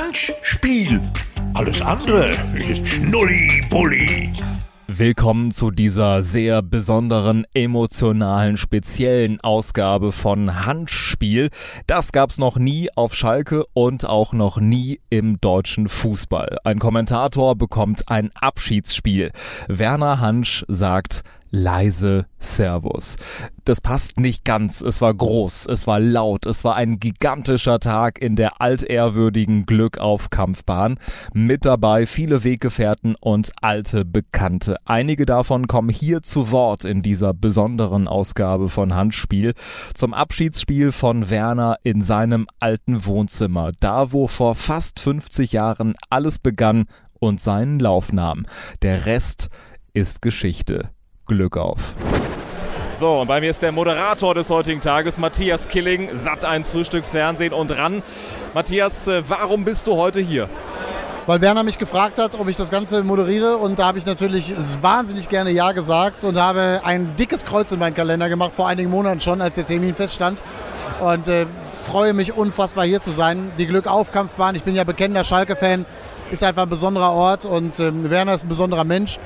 Handspiel. Alles andere ist Schnulli-Bulli. Willkommen zu dieser sehr besonderen, emotionalen, speziellen Ausgabe von Handspiel. Das gab's noch nie auf Schalke und auch noch nie im deutschen Fußball. Ein Kommentator bekommt ein Abschiedsspiel. Werner Hansch sagt, leise Servus. Das passt nicht ganz. Es war groß, es war laut, es war ein gigantischer Tag in der altehrwürdigen Glückauf-Kampfbahn. Mit dabei viele Weggefährten und alte Bekannte. Einige davon kommen hier zu Wort in dieser besonderen Ausgabe von Handspiel zum Abschiedsspiel von Werner in seinem alten Wohnzimmer. Da, wo vor fast 50 Jahren alles begann und seinen Lauf nahm. Der Rest ist Geschichte. Glück auf. So, und bei mir ist der Moderator des heutigen Tages, Matthias Killing, Satt 1 Frühstücksfernsehen und ran. Matthias, äh, warum bist du heute hier? Weil Werner mich gefragt hat, ob ich das Ganze moderiere und da habe ich natürlich wahnsinnig gerne Ja gesagt und habe ein dickes Kreuz in meinen Kalender gemacht, vor einigen Monaten schon, als der Termin feststand und äh, freue mich unfassbar hier zu sein. Die Glückaufkampfbahn, ich bin ja bekennender Schalke-Fan, ist einfach ein besonderer Ort und äh, Werner ist ein besonderer Mensch.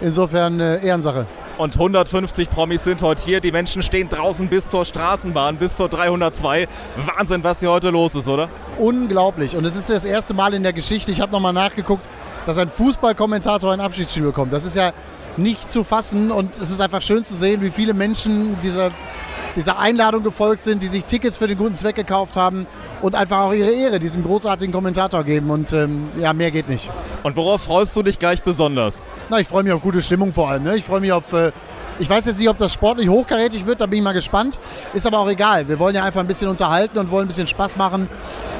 Insofern äh, Ehrensache. Und 150 Promis sind heute hier. Die Menschen stehen draußen bis zur Straßenbahn, bis zur 302. Wahnsinn, was hier heute los ist, oder? Unglaublich. Und es ist das erste Mal in der Geschichte, ich habe nochmal nachgeguckt, dass ein Fußballkommentator ein Abschiedsspiel bekommt. Das ist ja nicht zu fassen und es ist einfach schön zu sehen, wie viele Menschen dieser dieser Einladung gefolgt sind, die sich Tickets für den guten Zweck gekauft haben und einfach auch ihre Ehre diesem großartigen Kommentator geben. Und ähm, ja, mehr geht nicht. Und worauf freust du dich gleich besonders? Na, ich freue mich auf gute Stimmung vor allem. Ne? Ich freue mich auf. Äh, ich weiß jetzt nicht, ob das sportlich hochkarätig wird, da bin ich mal gespannt. Ist aber auch egal. Wir wollen ja einfach ein bisschen unterhalten und wollen ein bisschen Spaß machen.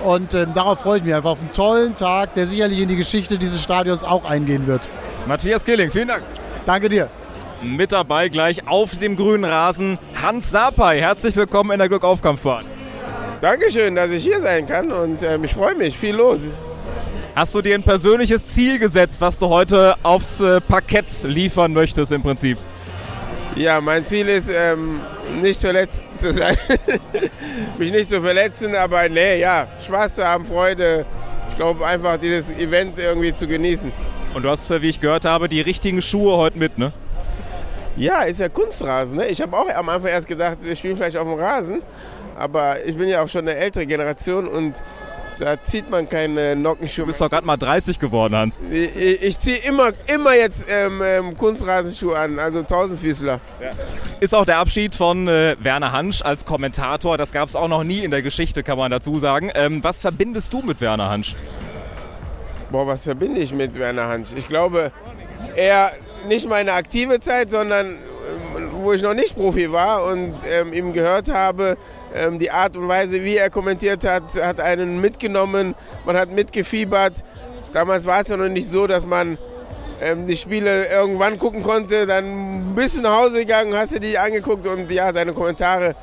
Und ähm, darauf freue ich mich einfach auf einen tollen Tag, der sicherlich in die Geschichte dieses Stadions auch eingehen wird. Matthias Killing, vielen Dank. Danke dir. Mit dabei gleich auf dem grünen Rasen Hans Sapai. Herzlich willkommen in der Glückaufkampfbahn. Dankeschön, dass ich hier sein kann und äh, ich freue mich. Viel los. Hast du dir ein persönliches Ziel gesetzt, was du heute aufs äh, Parkett liefern möchtest im Prinzip? Ja, mein Ziel ist, ähm, nicht verletzt zu sein. Mich nicht zu verletzen, aber nee, ja, Spaß zu haben, Freude. Ich glaube einfach, dieses Event irgendwie zu genießen. Und du hast, äh, wie ich gehört habe, die richtigen Schuhe heute mit, ne? Ja, ist ja Kunstrasen. Ne? Ich habe auch am Anfang erst gedacht, wir spielen vielleicht auf dem Rasen. Aber ich bin ja auch schon eine ältere Generation und da zieht man keine Nockenschuhe. Du bist doch gerade mal 30 geworden, Hans. Ich, ich, ich ziehe immer, immer jetzt ähm, ähm, Kunstrasenschuhe an, also Tausendfüßler. Ja. Ist auch der Abschied von äh, Werner Hansch als Kommentator. Das gab es auch noch nie in der Geschichte, kann man dazu sagen. Ähm, was verbindest du mit Werner Hansch? Boah, was verbinde ich mit Werner Hansch? Ich glaube, er nicht meine aktive Zeit, sondern ähm, wo ich noch nicht Profi war und ähm, ihm gehört habe, ähm, die Art und Weise, wie er kommentiert hat, hat einen mitgenommen, man hat mitgefiebert. Damals war es ja noch nicht so, dass man ähm, die Spiele irgendwann gucken konnte, dann bist du nach Hause gegangen, hast dir die angeguckt und ja, seine Kommentare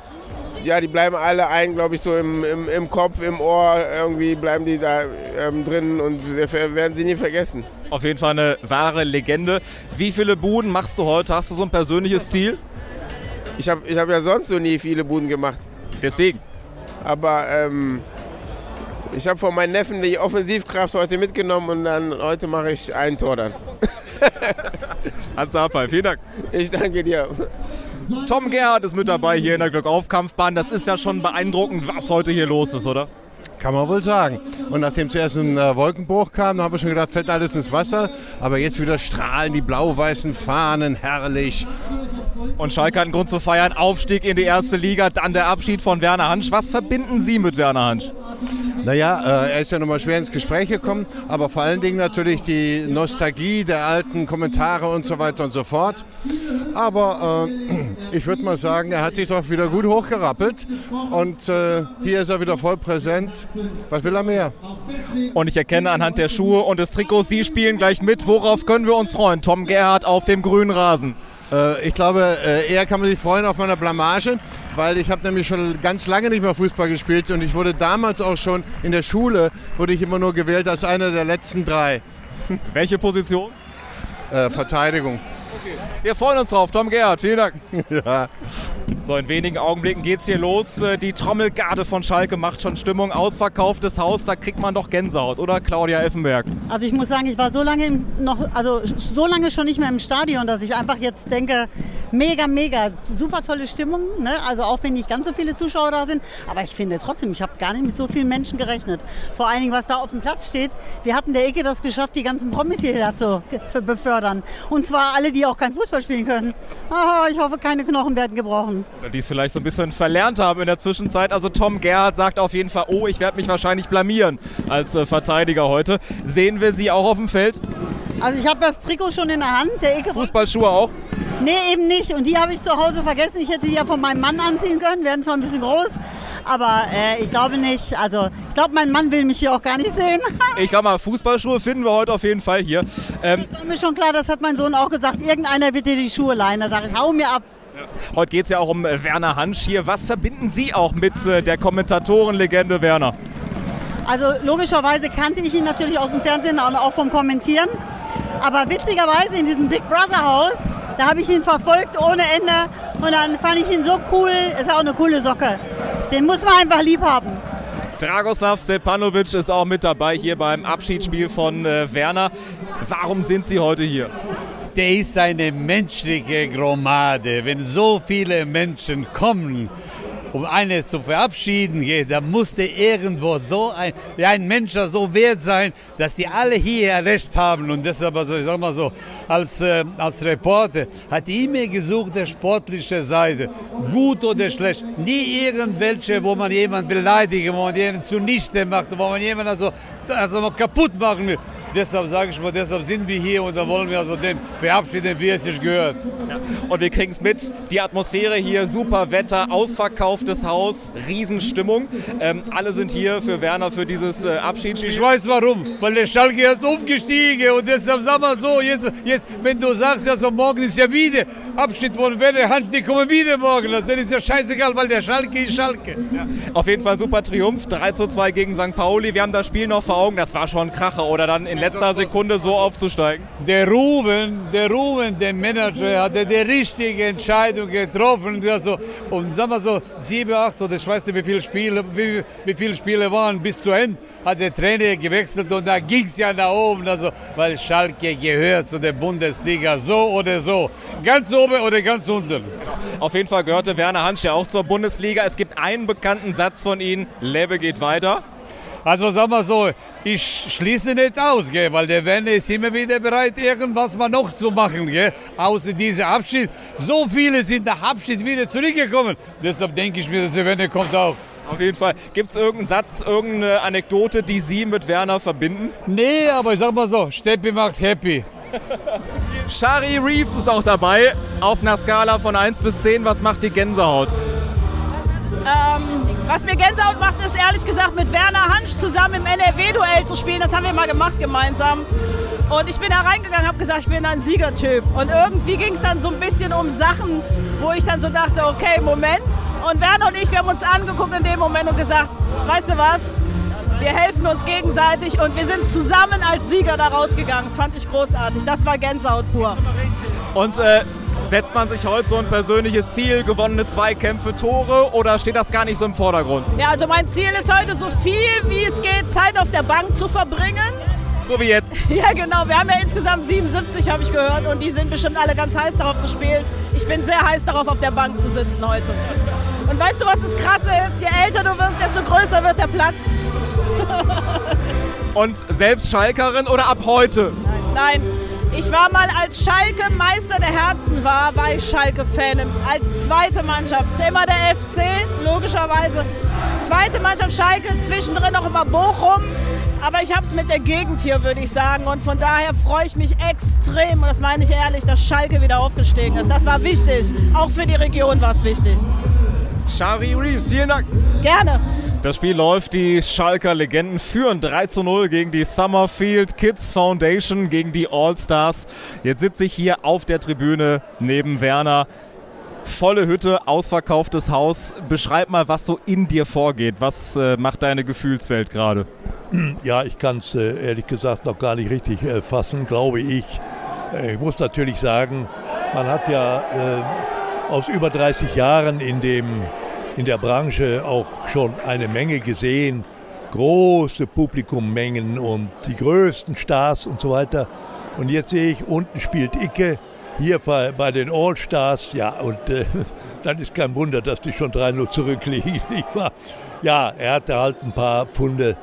ja, die bleiben alle ein, glaube ich, so im, im, im, Kopf, im Ohr. Irgendwie bleiben die da ähm, drin und wir werden sie nie vergessen. Auf jeden Fall eine wahre Legende. Wie viele Buden machst du heute? Hast du so ein persönliches Ziel? Ich habe ich hab ja sonst so nie viele Buden gemacht. Deswegen. Aber ähm, ich habe von meinen Neffen die Offensivkraft heute mitgenommen und dann heute mache ich ein Tor dann. Hans Apal, vielen Dank. Ich danke dir. Tom Gerhardt ist mit dabei hier in der Glückaufkampfbahn. Das ist ja schon beeindruckend, was heute hier los ist, oder? Kann man wohl sagen. Und nachdem zuerst ein äh, Wolkenbruch kam, haben wir schon gedacht, fällt alles ins Wasser. Aber jetzt wieder strahlen die blau-weißen Fahnen, herrlich. Und Schalke hat einen Grund zu feiern. Aufstieg in die erste Liga, dann der Abschied von Werner Hansch. Was verbinden Sie mit Werner Hansch? Naja, äh, er ist ja nochmal schwer ins Gespräch gekommen, aber vor allen Dingen natürlich die Nostalgie der alten Kommentare und so weiter und so fort. Aber äh, ich würde mal sagen, er hat sich doch wieder gut hochgerappelt und äh, hier ist er wieder voll präsent. Was will er mehr? Und ich erkenne anhand der Schuhe und des Trikots, Sie spielen gleich mit. Worauf können wir uns freuen? Tom Gerhardt auf dem grünen Rasen. Äh, ich glaube, äh, eher kann man sich freuen auf meiner Blamage, weil ich habe nämlich schon ganz lange nicht mehr Fußball gespielt und ich wurde damals auch schon in der Schule, wurde ich immer nur gewählt als einer der letzten drei. Welche Position? Äh, Verteidigung. Wir freuen uns drauf. Tom Gerhardt, vielen Dank. Ja. So, in wenigen Augenblicken geht's hier los. Äh, Die Trommelgarde von Schalke macht schon Stimmung. Ausverkauftes Haus, da kriegt man doch Gänsehaut, oder Claudia Effenberg? Also ich muss sagen, ich war so lange noch, also so lange schon nicht mehr im Stadion, dass ich einfach jetzt denke, mega, mega, super tolle Stimmung. Ne? Also auch wenn nicht ganz so viele Zuschauer da sind, aber ich finde trotzdem, ich habe gar nicht mit so vielen Menschen gerechnet. Vor allen Dingen, was da auf dem Platz steht. Wir hatten der Ecke das geschafft, die ganzen Promis hierher zu befördern. Und zwar alle, die auch kein Fußball spielen können. Ah, ich hoffe, keine Knochen werden gebrochen. Die es vielleicht so ein bisschen verlernt haben in der Zwischenzeit. Also Tom Gerhardt sagt auf jeden Fall, oh, ich werde mich wahrscheinlich blamieren als äh, Verteidiger heute. Sehen wir Sie auch auf dem Feld? Also ich habe das Trikot schon in der Hand. Der Ecke Fußballschuhe auch? Nee, eben nicht. Und die habe ich zu Hause vergessen. Ich hätte sie ja von meinem Mann anziehen können. Werden zwar ein bisschen groß, aber äh, ich glaube nicht. Also ich glaube, mein Mann will mich hier auch gar nicht sehen. Ich glaube mal, Fußballschuhe finden wir heute auf jeden Fall hier. Ähm, Das war mir schon klar, das hat mein Sohn auch gesagt. Irgendeiner wird dir die Schuhe leihen. Da sage ich, hau mir ab. heute geht es ja auch um äh, Werner Hansch hier. Was verbinden Sie auch mit äh, der Kommentatorenlegende Werner? Also logischerweise kannte ich ihn natürlich aus dem Fernsehen und auch vom Kommentieren. Aber witzigerweise in diesem Big Brother Haus, da habe ich ihn verfolgt ohne Ende. Und dann fand ich ihn so cool. Ist auch eine coole Socke. Den muss man einfach lieb haben. Dragoslav Stepanovic ist auch mit dabei hier beim Abschiedsspiel von äh, Werner. Warum sind Sie heute hier? der ist eine menschliche Gromade. Wenn so viele Menschen kommen, um eine zu verabschieden, geht, dann muss der irgendwo so ein, ein Mensch so wert sein, dass die alle hier Recht haben. Und deshalb, also ich sag mal so, als, äh, als Reporter hat immer gesucht, der sportliche Seite, gut oder schlecht. Nie irgendwelche, wo man jemanden beleidigen, wo man jemanden zunichte macht, wo man jemanden also, also kaputt machen will. Deshalb sage ich mal, deshalb sind wir hier und da wollen wir also den verabschieden, wie es sich gehört. Und wir kriegen es mit, die Atmosphäre hier, super Wetter, ausverkauftes Haus, Riesenstimmung. Ähm, alle sind hier für Werner für dieses äh, Abschiedsspiel. Ich weiß warum, weil der Schalke ist aufgestiegen und deshalb sag mal so, jetzt, jetzt wenn du sagst, ja so morgen ist ja wieder Abschied von Werner Hand, die kommen wieder morgen, dann ist ja scheißegal, weil der Schalke ist Schalke. Auf jeden Fall super Triumph, 3 zu 2 gegen St. Pauli. Wir haben das Spiel noch vor Augen, das war schon ein Kracher, oder dann in letzter Sekunde so aufzusteigen. Der Ruben, der Ruben, der Manager, hat die richtige Entscheidung getroffen. Also, und sagen wir so, sieben, acht oder ich weiß nicht, wie viele Spiele, wie, wie viele Spiele waren bis zu Ende, hat der Trainer gewechselt und da ging es ja nach oben. Also, weil Schalke gehört zu der Bundesliga, so oder so. Ganz oben oder ganz unten. Auf jeden Fall gehörte Werner Hansch ja auch zur Bundesliga. Es gibt einen bekannten Satz von ihm, Lebe geht weiter. Also sagen wir so, ich schließe nicht aus, gell, weil der Werner ist immer wieder bereit, irgendwas mal noch zu machen, gell, außer dieser Abschied. So viele sind nach Abschied wieder zurückgekommen. Deshalb denke ich mir, dass der Werner kommt auch. Auf jeden Fall. Gibt es irgendeinen Satz, irgendeine Anekdote, die Sie mit Werner verbinden? Nee, aber ich sag mal so, Steppi macht happy. Shari Reeves ist auch dabei. Auf einer Skala von 1 bis 10, was macht die Gänsehaut? Ähm, was mir Gänsehaut macht, ist ehrlich gesagt mit Werner Hansch zusammen im NRW-Duell zu spielen. Das haben wir mal gemacht gemeinsam. Und ich bin da reingegangen, habe gesagt, ich bin ein Siegertyp. Und irgendwie ging es dann so ein bisschen um Sachen, wo ich dann so dachte, okay, Moment. Und Werner und ich, wir haben uns angeguckt in dem Moment und gesagt, weißt du was, wir helfen uns gegenseitig und wir sind zusammen als Sieger da rausgegangen. Das fand ich großartig. Das war Gänsehaut pur. Und äh, setzt man sich heute so ein persönliches Ziel, gewonnene Zweikämpfe, Tore oder steht das gar nicht so im Vordergrund? Ja, also mein Ziel ist heute so viel wie es geht, Zeit auf der Bank zu verbringen. So wie jetzt. Ja, genau. Wir haben ja insgesamt 77, habe ich gehört. Und die sind bestimmt alle ganz heiß darauf zu spielen. Ich bin sehr heiß darauf, auf der Bank zu sitzen heute. Und weißt du, was das Krasse ist? Je älter du wirst, desto größer wird der Platz. Und selbst Schalkerin oder ab heute? Nein, ich war mal als Schalke Meister der Herzen war, war ich Schalke-Fan. Als zweite Mannschaft. Ist immer der FC, logischerweise. Zweite Mannschaft Schalke, zwischendrin auch immer Bochum. Aber ich habe es mit der Gegend hier, würde ich sagen. Und von daher freue ich mich extrem, und das meine ich ehrlich, dass Schalke wieder aufgestiegen ist. Das war wichtig. Auch für die Region war es wichtig. Shari Reeves, vielen Dank. Gerne. Das Spiel läuft, die Schalker Legenden führen 3 zu 0 gegen die Summerfield Kids Foundation, gegen die All-Stars. Jetzt sitze ich hier auf der Tribüne neben Werner. Volle Hütte, ausverkauftes Haus. Beschreib mal, was so in dir vorgeht. Was äh, macht deine Gefühlswelt gerade? Ja, ich kann es äh, ehrlich gesagt noch gar nicht richtig äh, fassen, glaube ich. Äh, ich muss natürlich sagen, Man hat ja äh, aus über 30 Jahren in, dem, in der Branche auch schon eine Menge gesehen. Große Publikummengen und die größten Stars und so weiter. Und jetzt sehe ich, unten spielt Icke, hier bei den All-Stars. Ja, und äh, dann ist kein Wunder, dass die schon 3-0 zurückliegen. Ja, er hatte halt ein paar Pfunde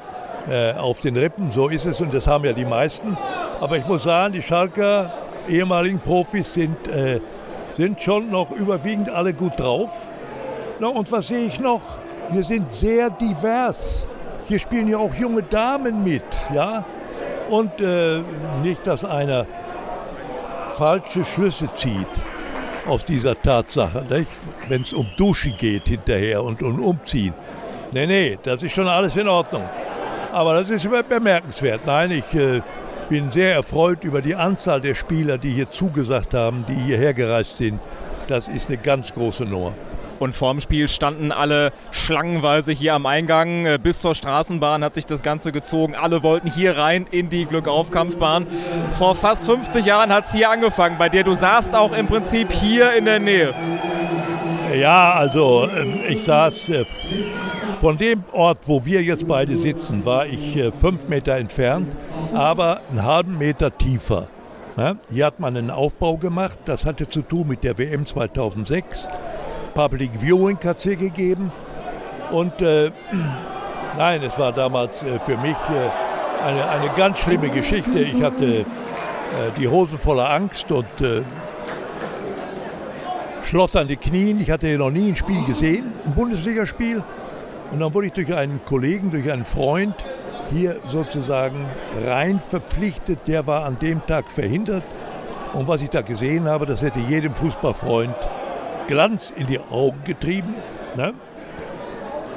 äh, auf den Rippen, so ist es und das haben ja die meisten. Aber ich muss sagen, die Schalker ehemaligen Profis sind, äh, sind schon noch überwiegend alle gut drauf. Na, und was sehe ich noch? Wir sind sehr divers. Hier spielen ja auch junge Damen mit, ja. Und äh, nicht, dass einer falsche Schlüsse zieht aus dieser Tatsache, wenn es um Duschen geht hinterher und um Umziehen. Nee, nee, das ist schon alles in Ordnung. Aber das ist bemerkenswert. Nein, ich äh, bin sehr erfreut über die Anzahl der Spieler, die hier zugesagt haben, die hierher gereist sind. Das ist eine ganz große Nummer. Und vorm Spiel standen alle schlangenweise hier am Eingang. Äh, bis zur Straßenbahn hat sich das Ganze gezogen. Alle wollten hier rein in die Glückaufkampfbahn. Vor fast 50 Jahren hat es hier angefangen, bei dir. Du saßt auch im Prinzip hier in der Nähe. Ja, also ähm, ich saß äh, von dem Ort, wo wir jetzt beide sitzen, war ich äh, fünf Meter entfernt, aber einen halben Meter tiefer. hier hat man einen Aufbau gemacht, das hatte zu tun mit der WM 2006. Public Viewing hier gegeben. Und äh, nein, es war damals äh, für mich äh, eine, eine ganz schlimme Geschichte. Ich hatte äh, die Hosen voller Angst und äh, schlotternde Knien. Ich hatte noch nie ein Spiel gesehen, ein Bundesligaspiel. Und dann wurde ich durch einen Kollegen, durch einen Freund hier sozusagen rein verpflichtet. Der war an dem Tag verhindert. Und was ich da gesehen habe, das hätte jedem Fußballfreund Glanz in die Augen getrieben. Ne?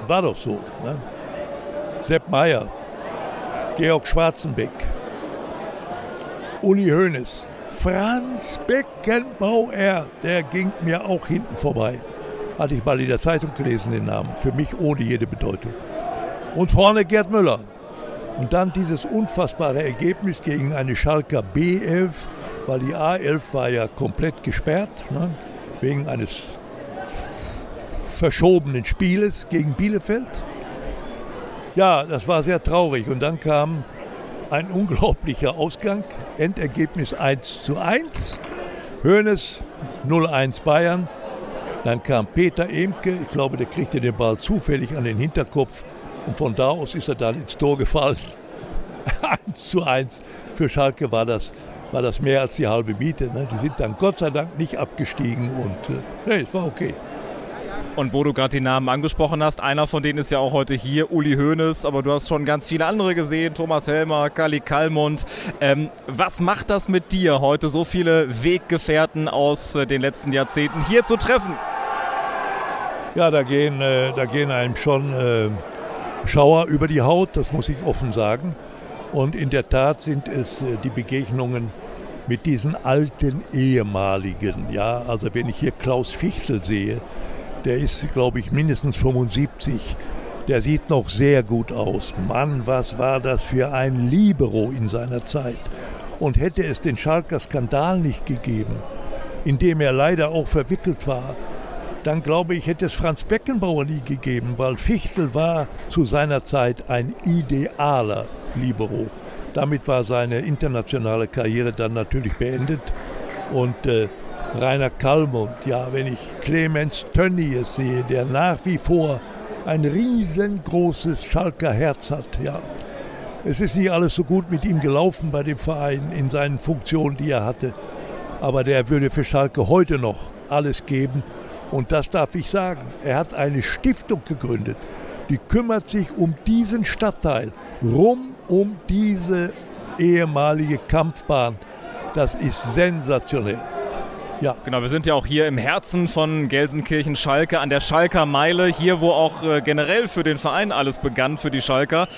War doch so. Ne? Sepp Meyer, Georg Schwarzenbeck, Uli Hoeneß, Franz Beckenbauer, der ging mir auch hinten vorbei. Hatte ich mal in der Zeitung gelesen, den Namen. Für mich ohne jede Bedeutung. Und vorne Gerd Müller. Und dann dieses unfassbare Ergebnis gegen eine Schalker B11, weil die A11 war ja komplett gesperrt, ne, wegen eines verschobenen Spieles gegen Bielefeld. Ja, das war sehr traurig. Und dann kam ein unglaublicher Ausgang. Endergebnis 1 zu 1. Hoeneß 0-1 Bayern. Dann kam Peter Emke, ich glaube, der kriegte den Ball zufällig an den Hinterkopf und von da aus ist er dann ins Tor gefallen. 1 zu 1. Für Schalke war das, war das mehr als die halbe Miete. Ne? Die sind dann Gott sei Dank nicht abgestiegen und äh, nee, es war okay. Und wo du gerade die Namen angesprochen hast, einer von denen ist ja auch heute hier, Uli Hoeneß, aber du hast schon ganz viele andere gesehen, Thomas Helmer, Kali Kalmund. Ähm, was macht das mit dir, heute so viele Weggefährten aus äh, den letzten Jahrzehnten hier zu treffen? Ja, da gehen, äh, da gehen einem schon äh, Schauer über die Haut, das muss ich offen sagen. Und in der Tat sind es äh, die Begegnungen mit diesen alten ehemaligen. Ja, also wenn ich hier Klaus Fichtel sehe, der ist, glaube ich, mindestens 75. Der sieht noch sehr gut aus. Mann, was war das für ein Libero in seiner Zeit. Und hätte es den Schalker Skandal nicht gegeben, in dem er leider auch verwickelt war, dann glaube ich, hätte es Franz Beckenbauer nie gegeben, weil Fichtel war zu seiner Zeit ein idealer Libero. Damit war seine internationale Karriere dann natürlich beendet. Und äh, Rainer Kallmund, ja, wenn ich Clemens Tönnies sehe, der nach wie vor ein riesengroßes Schalker Herz hat, ja. Es ist nicht alles so gut mit ihm gelaufen bei dem Verein in seinen Funktionen, die er hatte. Aber der würde für Schalke heute noch alles geben. Und das darf ich sagen. Er hat eine Stiftung gegründet, die kümmert sich um diesen Stadtteil, rum um diese ehemalige Kampfbahn. Das ist sensationell. Ja. Genau, wir sind ja auch hier im Herzen von Gelsenkirchen-Schalke, an der Schalker Meile, hier wo auch äh, generell für den Verein alles begann, für die Schalker.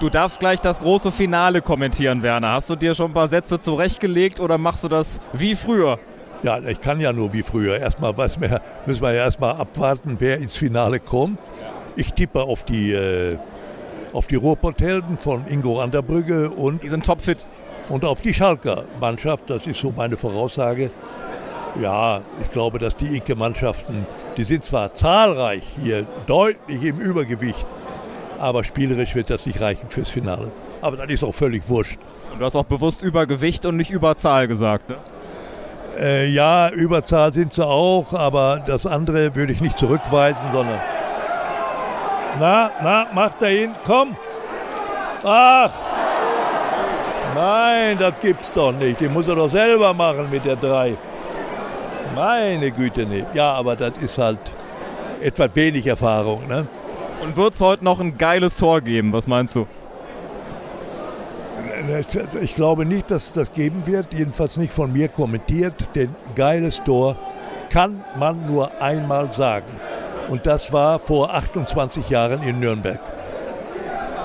Du darfst gleich das große Finale kommentieren, Werner. Hast du dir schon ein paar Sätze zurechtgelegt oder machst du das wie früher? Ja, ich kann ja nur wie früher. Erstmal was mehr, müssen wir ja erstmal abwarten, wer ins Finale kommt. Ich tippe auf die, äh, auf die Ruhrpotthelden von Ingo Anderbrügge und. Die sind topfit. Und auf die Schalker Mannschaft, das ist so meine Voraussage. Ja, ich glaube, dass die Icke-Mannschaften, die sind zwar zahlreich hier, deutlich im Übergewicht, aber spielerisch wird das nicht reichen fürs Finale. Aber das ist auch völlig wurscht. Und du hast auch bewusst Übergewicht und nicht Überzahl gesagt, ne? Äh, ja, Überzahl sind sie auch, aber das andere würde ich nicht zurückweisen, sondern. Na, na, mach da hin, komm! Ach! Nein, das gibt's doch nicht. Die muss er doch selber machen mit der 3. Meine Güte, nee. Ja, aber das ist halt etwas wenig Erfahrung, ne? Und wird es heute noch ein geiles Tor geben? Was meinst du? Ich glaube nicht, dass es das geben wird, jedenfalls nicht von mir kommentiert, denn geiles Tor kann man nur einmal sagen. Und das war vor 28 Jahren in Nürnberg.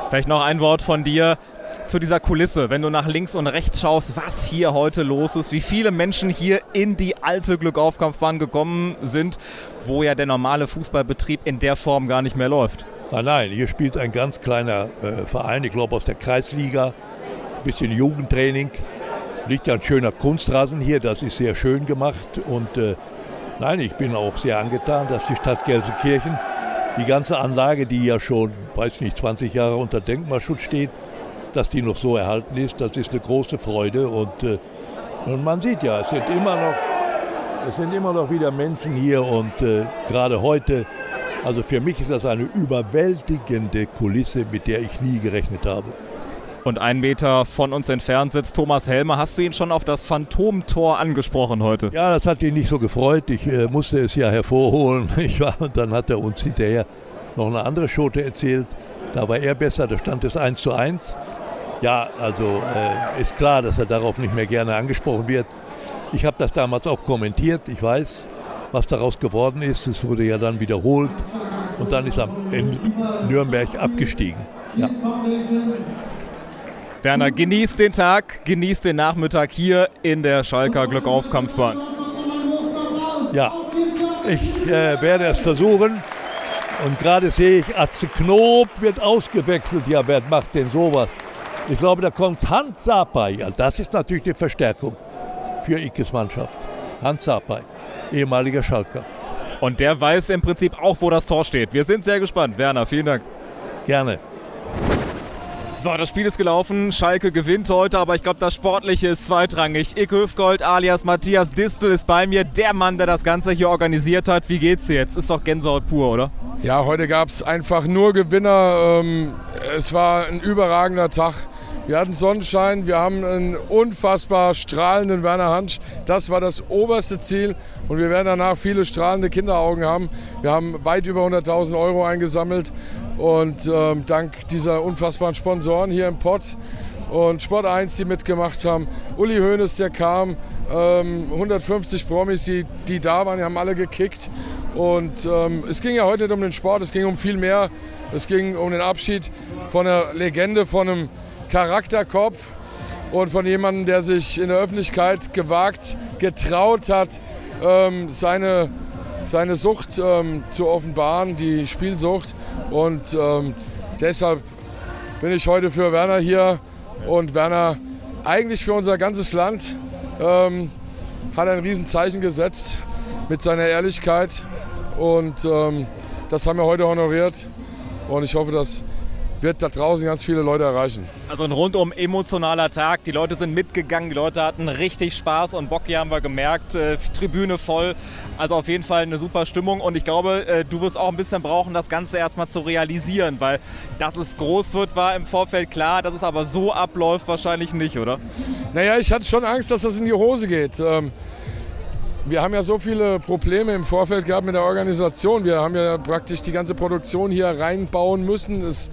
Vielleicht noch ein Wort von dir zu dieser Kulisse, wenn du nach links und rechts schaust, was hier heute los ist, wie viele Menschen hier in die alte Glückaufkampfbahn gekommen sind, wo ja der normale Fußballbetrieb in der Form gar nicht mehr läuft. Nein, nein, hier spielt ein ganz kleiner äh, Verein, ich glaube aus der Kreisliga, bisschen Jugendtraining. Liegt ja ein schöner Kunstrasen hier, das ist sehr schön gemacht. Und äh, nein, ich bin auch sehr angetan, dass die Stadt Gelsenkirchen die ganze Anlage, die ja schon, weiß nicht, 20 Jahre unter Denkmalschutz steht, dass die noch so erhalten ist, das ist eine große Freude. Und, äh, und man sieht ja, es sind immer noch, es sind immer noch wieder Menschen hier und äh, gerade heute, also für mich ist das eine überwältigende Kulisse, mit der ich nie gerechnet habe. Und einen Meter von uns entfernt sitzt Thomas Helmer. Hast du ihn schon auf das Phantomtor angesprochen heute? Ja, das hat ihn nicht so gefreut. Ich äh, musste es ja hervorholen. Ich war, und dann hat er uns hinterher noch eine andere Schote erzählt. Da war er besser, da stand es 1 zu 1. Ja, also äh, ist klar, dass er darauf nicht mehr gerne angesprochen wird. Ich habe das damals auch kommentiert. Ich weiß, was daraus geworden ist. Es wurde ja dann wiederholt und dann ist er in Nürnberg abgestiegen. Ja. Werner, genießt den Tag, genießt den Nachmittag hier in der Schalker Glückaufkampfbahn. Ja, ich äh, werde es versuchen. Und gerade sehe ich, Atze Knob wird ausgewechselt. Ja, wer macht denn sowas? Ich glaube, da kommt Hans Sapai. Ja, das ist natürlich die Verstärkung für Ikes Mannschaft. Hans Sapai, ehemaliger Schalker. Und der weiß im Prinzip auch, wo das Tor steht. Wir sind sehr gespannt. Werner, vielen Dank. Gerne. So, das Spiel ist gelaufen. Schalke gewinnt heute, aber ich glaube, das Sportliche ist zweitrangig. Icke Hüfgold alias Matthias Distel ist bei mir, der Mann, der das Ganze hier organisiert hat. Wie geht's dir jetzt? Ist doch Gänsehaut pur, oder? Ja, heute gab es einfach nur Gewinner. Ähm, es war ein überragender Tag. Wir hatten Sonnenschein, wir haben einen unfassbar strahlenden Werner Hansch. Das war das oberste Ziel und wir werden danach viele strahlende Kinderaugen haben. Wir haben weit über 100.000 Euro eingesammelt und ähm, dank dieser unfassbaren Sponsoren hier im Pott und Sport 1, die mitgemacht haben. Uli Hoeneß, der kam, ähm, 150 Promis, die, die da waren, die haben alle gekickt. Und ähm, es ging ja heute nicht um den Sport, es ging um viel mehr. Es ging um den Abschied von einer Legende, von einem Charakterkopf und von jemandem, der sich in der Öffentlichkeit gewagt, getraut hat, ähm, seine, seine Sucht ähm, zu offenbaren, die Spielsucht. Und ähm, deshalb bin ich heute für Werner hier. Und Werner eigentlich für unser ganzes Land ähm, hat ein Riesenzeichen gesetzt mit seiner Ehrlichkeit. Und ähm, das haben wir heute honoriert. Und ich hoffe, dass wird da draußen ganz viele Leute erreichen. Also ein rundum emotionaler Tag. Die Leute sind mitgegangen, die Leute hatten richtig Spaß und Bock hier haben wir gemerkt. Äh, Tribüne voll. Also auf jeden Fall eine super Stimmung und ich glaube, äh, du wirst auch ein bisschen brauchen, das Ganze erstmal zu realisieren, weil dass es groß wird, war im Vorfeld klar, dass es aber so abläuft wahrscheinlich nicht, oder? Naja, ich hatte schon Angst, dass das in die Hose geht. Ähm, wir haben ja so viele Probleme im Vorfeld gehabt mit der Organisation. Wir haben ja praktisch die ganze Produktion hier reinbauen müssen. Es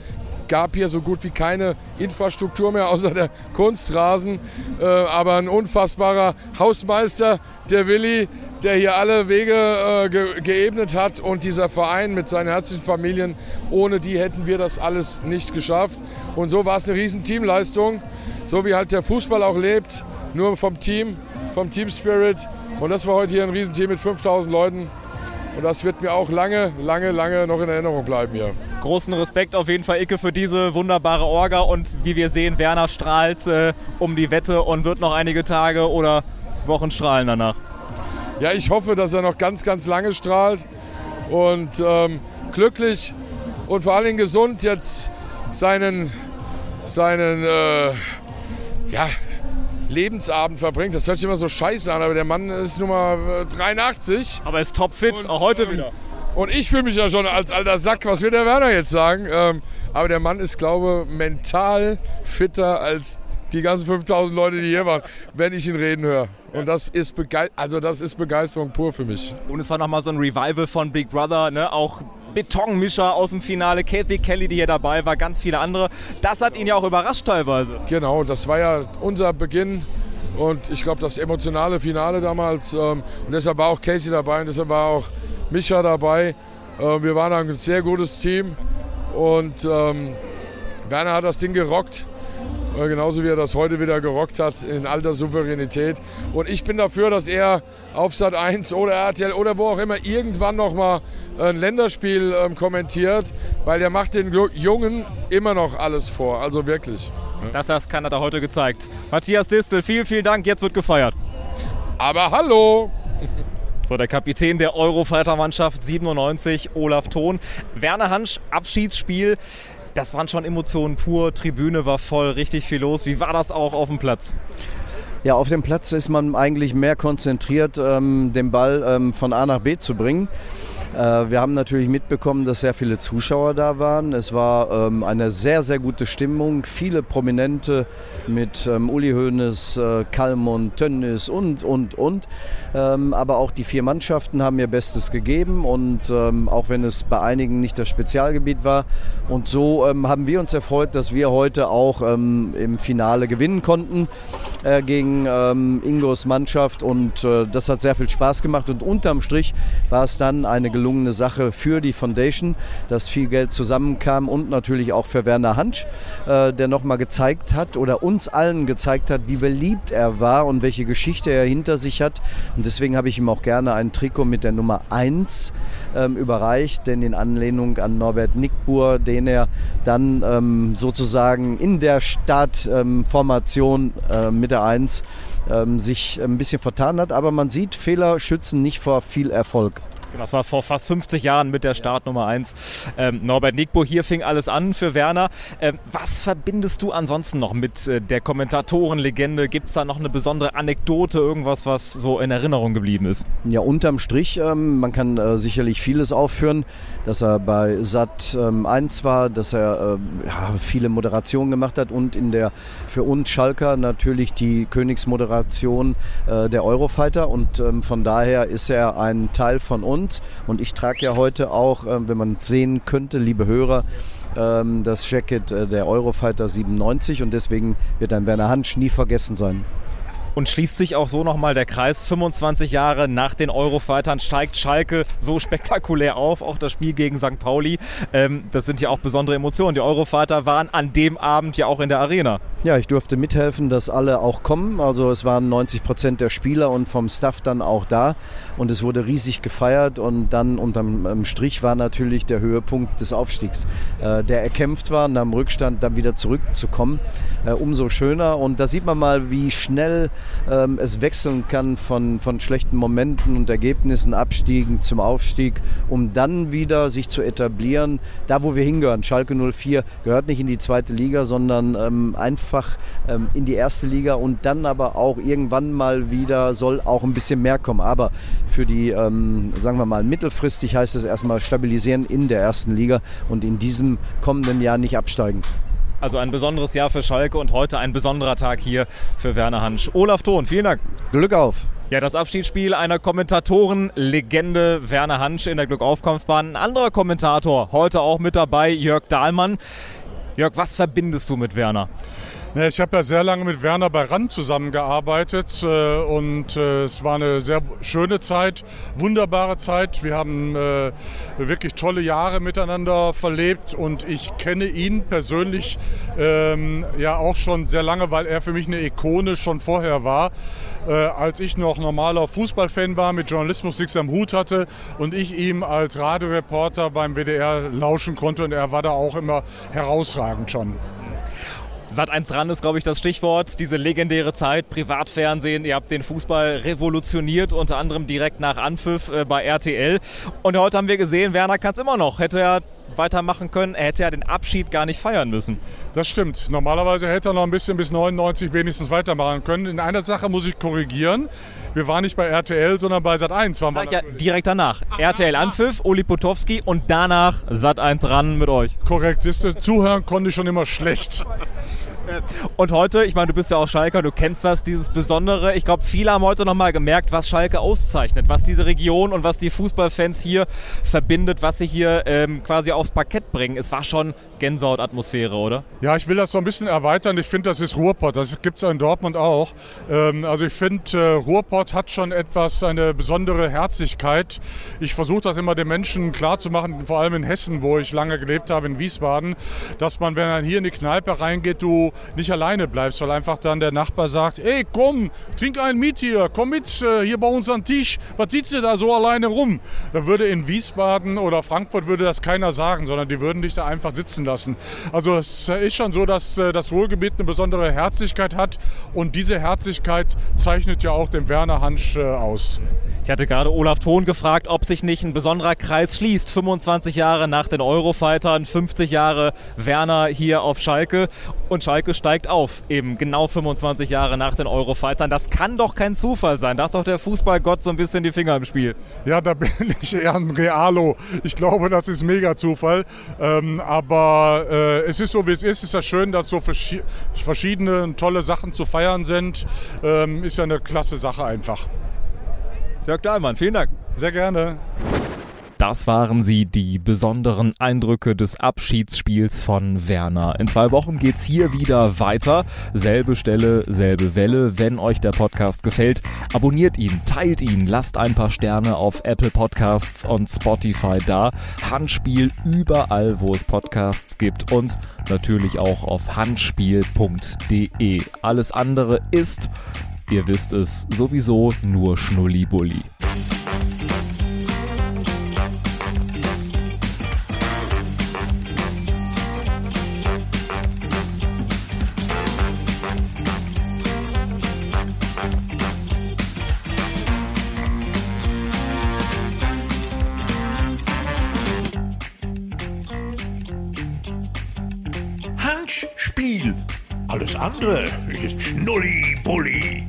gab hier so gut wie keine Infrastruktur mehr außer der Kunstrasen. Äh, aber ein unfassbarer Hausmeister, der Willi, der hier alle Wege äh, ge geebnet hat und dieser Verein mit seinen herzlichen Familien, ohne die hätten wir das alles nicht geschafft. Und so war es eine riesen Teamleistung, so wie halt der Fußball auch lebt, nur vom Team, vom Team Spirit. Und das war heute hier ein Riesenteam mit 5000 Leuten. Und das wird mir auch lange, lange, lange noch in Erinnerung bleiben hier. Großen Respekt auf jeden Fall, Icke, für diese wunderbare Orga. Und wie wir sehen, Werner strahlt äh, um die Wette und wird noch einige Tage oder Wochen strahlen danach. ja, ich hoffe, dass er noch ganz, ganz lange strahlt und ähm, glücklich und vor allen Dingen gesund jetzt seinen, seinen äh, ja, Lebensabend verbringt. Das hört sich immer so scheiße an, aber der Mann ist Nummer 83. Aber er ist topfit, auch heute ähm, wieder. Und ich fühle mich ja schon als alter Sack, was wird der Werner jetzt sagen? Ähm, aber der Mann ist, glaube ich, mental fitter als die ganzen 5000 Leute, die hier waren, wenn ich ihn reden höre. Und das ist, also das ist Begeisterung pur für mich. Und es war nochmal so ein Revival von Big Brother, ne? auch Betonmischer aus dem Finale, Kathy Kelly, die hier dabei war, ganz viele andere. Das hat ihn ja auch überrascht teilweise. Genau, das war ja unser Beginn und ich glaube das emotionale Finale damals. Ähm, und deshalb war auch Casey dabei und deshalb war auch Micha dabei. Äh, wir waren ein sehr gutes Team und ähm, Werner hat das Ding gerockt. Äh, genauso wie er das heute wieder gerockt hat in alter Souveränität. Und ich bin dafür, dass er auf Sat 1 oder RTL oder wo auch immer irgendwann nochmal ein Länderspiel ähm, kommentiert, weil er macht den Jungen immer noch alles vor. Also wirklich. Das hat Kanada heute gezeigt. Matthias Distel, vielen, vielen Dank. Jetzt wird gefeiert. Aber hallo! So, der Kapitän der Eurofighter-Mannschaft 97, Olaf Thon. Werner Hansch, Abschiedsspiel. Das waren schon Emotionen pur. Tribüne war voll, richtig viel los. Wie war das auch auf dem Platz? Ja, auf dem Platz ist man eigentlich mehr konzentriert, ähm, den Ball ähm, von A nach B zu bringen. Äh, wir haben natürlich mitbekommen, dass sehr viele Zuschauer da waren. Es war ähm, eine sehr, sehr gute Stimmung. Viele Prominente mit ähm, Uli Hoeneß, äh, Kalmund, Tönnis und, und, und. Ähm, aber auch die vier Mannschaften haben ihr Bestes gegeben und ähm, auch wenn es bei einigen nicht das Spezialgebiet war. Und so ähm, haben wir uns erfreut, dass wir heute auch ähm, im Finale gewinnen konnten äh, gegen Ingos Mannschaft und äh, das hat sehr viel Spaß gemacht und unterm Strich war es dann eine gelungene Sache für die Foundation, dass viel Geld zusammenkam und natürlich auch für Werner Hansch, äh, der nochmal gezeigt hat oder uns allen gezeigt hat, wie beliebt er war und welche Geschichte er hinter sich hat. Und deswegen habe ich ihm auch gerne ein Trikot mit der Nummer 1 ähm, überreicht, denn in Anlehnung an Norbert Nickbur, den er dann ähm, sozusagen in der Startformation ähm, äh, mit der 1 ähm, sich ein bisschen vertan hat. Aber man sieht, Fehler schützen nicht vor viel Erfolg. Das war vor fast 50 Jahren mit der Startnummer 1. Ähm, Norbert Nickbo, hier fing alles an für Werner. Ähm, was verbindest du ansonsten noch mit äh, der Kommentatorenlegende? Gibt es da noch eine besondere Anekdote, irgendwas, was so in Erinnerung geblieben ist? Ja, unterm Strich, ähm, man kann äh, sicherlich vieles aufführen, dass er bei Sat 1 war, dass er äh, ja, viele Moderationen gemacht hat und in der für uns Schalker natürlich die Königsmoderation äh, der Eurofighter und ähm, von daher ist er ein Teil von uns uns. Und ich trage ja heute auch, ähm, wenn man es sehen könnte, liebe Hörer, ähm, das Jacket äh, der Eurofighter 97 und deswegen wird ein Werner Hansch nie vergessen sein. Und schließt sich auch so nochmal der Kreis. 25 Jahre nach den Eurofightern steigt Schalke so spektakulär auf. Auch das Spiel gegen St. Pauli. Ähm, das sind ja auch besondere Emotionen. Die Eurofighter waren an dem Abend ja auch in der Arena. Ja, ich durfte mithelfen, dass alle auch kommen. Also es waren 90 Prozent der Spieler und vom Staff dann auch da. Und es wurde riesig gefeiert. Und dann unterm ähm, Strich war natürlich der Höhepunkt des Aufstiegs. Äh, der erkämpft war, nach dem Rückstand dann wieder zurückzukommen. Äh, umso schöner. Und da sieht man mal, wie schnell ähm, es wechseln kann von, von schlechten Momenten und Ergebnissen, Abstiegen zum Aufstieg, um dann wieder sich zu etablieren, da wo wir hingehören. Schalke 04 gehört nicht in die zweite Liga, sondern ähm, einfach ähm, in die erste Liga und dann aber auch irgendwann mal wieder soll auch ein bisschen mehr kommen. Aber für die, ähm, sagen wir mal, mittelfristig heißt es erstmal stabilisieren in der ersten Liga und in diesem kommenden Jahr nicht absteigen. Also ein besonderes Jahr für Schalke und heute ein besonderer Tag hier für Werner Hansch. Olaf Thon, vielen Dank. Glück auf. Ja, das Abschiedsspiel einer Kommentatorenlegende Werner Hansch in der Glückaufkampfbahn. Ein anderer Kommentator heute auch mit dabei, Jörg Dahlmann. Jörg, was verbindest du mit Werner? Ich habe ja sehr lange mit Werner bei RAN zusammengearbeitet äh, und äh, es war eine sehr schöne Zeit, wunderbare Zeit. Wir haben äh, wirklich tolle Jahre miteinander verlebt und ich kenne ihn persönlich ähm, ja auch schon sehr lange, weil er für mich eine Ikone schon vorher war. als ich noch normaler Fußballfan war, mit Journalismus nichts am Hut hatte und ich ihm als Radioreporter beim WDR lauschen konnte und er war da auch immer herausragend schon. Sat 1 ran ist, glaube ich, das Stichwort. Diese legendäre Zeit, Privatfernsehen. Ihr habt den Fußball revolutioniert, unter anderem direkt nach Anpfiff äh, bei RTL. Und heute haben wir gesehen, Werner kann es immer noch. Hätte er weitermachen können. Er hätte ja den Abschied gar nicht feiern müssen. Das stimmt. Normalerweise hätte er noch ein bisschen bis 99 wenigstens weitermachen können. In einer Sache muss ich korrigieren. Wir waren nicht bei RTL, sondern bei Sat1. Waren wir ja direkt danach. Ach, RTL ja. Anpfiff, Uli Potowski und danach Sat1 ran mit euch. Korrekt. Siehst du, zuhören konnte ich schon immer schlecht. Und heute, ich meine, du bist ja auch Schalker, du kennst das, dieses Besondere. Ich glaube, viele haben heute nochmal gemerkt, was Schalke auszeichnet, was diese Region und was die Fußballfans hier verbindet, was sie hier ähm, quasi aufs Parkett bringen. Es war schon Gänsehaut-Atmosphäre, oder? Ja, ich will das so ein bisschen erweitern. Ich finde, das ist Ruhrpott. Das gibt es in Dortmund auch. Ähm, also ich finde, äh, Ruhrpott hat schon etwas, eine besondere Herzlichkeit. Ich versuche das immer den Menschen klarzumachen, vor allem in Hessen, wo ich lange gelebt habe, in Wiesbaden, dass man, wenn man hier in die Kneipe reingeht, du nicht alleine bleibst, weil einfach dann der Nachbar sagt, ey komm, trink einen mit hier, komm mit äh, hier bei uns am Tisch, was sitzt ihr da so alleine rum? Da würde in Wiesbaden oder Frankfurt würde das keiner sagen, sondern die würden dich da einfach sitzen lassen. Also es ist schon so, dass äh, das Ruhrgebiet eine besondere Herzlichkeit hat und diese Herzlichkeit zeichnet ja auch den Werner Hansch äh, aus. Ich hatte gerade Olaf Thon gefragt, ob sich nicht ein besonderer Kreis schließt. 25 Jahre nach den Eurofightern, 50 Jahre Werner hier auf Schalke und Schalke steigt auf, eben genau 25 Jahre nach den Eurofightern. Das kann doch kein Zufall sein. Da hat doch der Fußballgott so ein bisschen die Finger im Spiel. Ja, da bin ich eher ein Realo. Ich glaube, das ist mega Zufall. Ähm, aber äh, es ist so, wie es ist. Es ist ja schön, dass so verschiedene tolle Sachen zu feiern sind. Ähm, ist ja eine klasse Sache einfach. Jörg Dahlmann, vielen Dank. Sehr gerne. Das waren sie, die besonderen Eindrücke des Abschiedsspiels von Werner. In zwei Wochen geht's hier wieder weiter. Selbe Stelle, selbe Welle. Wenn euch der Podcast gefällt, abonniert ihn, teilt ihn, lasst ein paar Sterne auf Apple Podcasts und Spotify da. Handspiel überall, wo es Podcasts gibt und natürlich auch auf handspiel.de. Alles andere ist Ihr wisst es sowieso nur Schnullibulli. Spiel. Alles andere ist Schnulli-Bulli.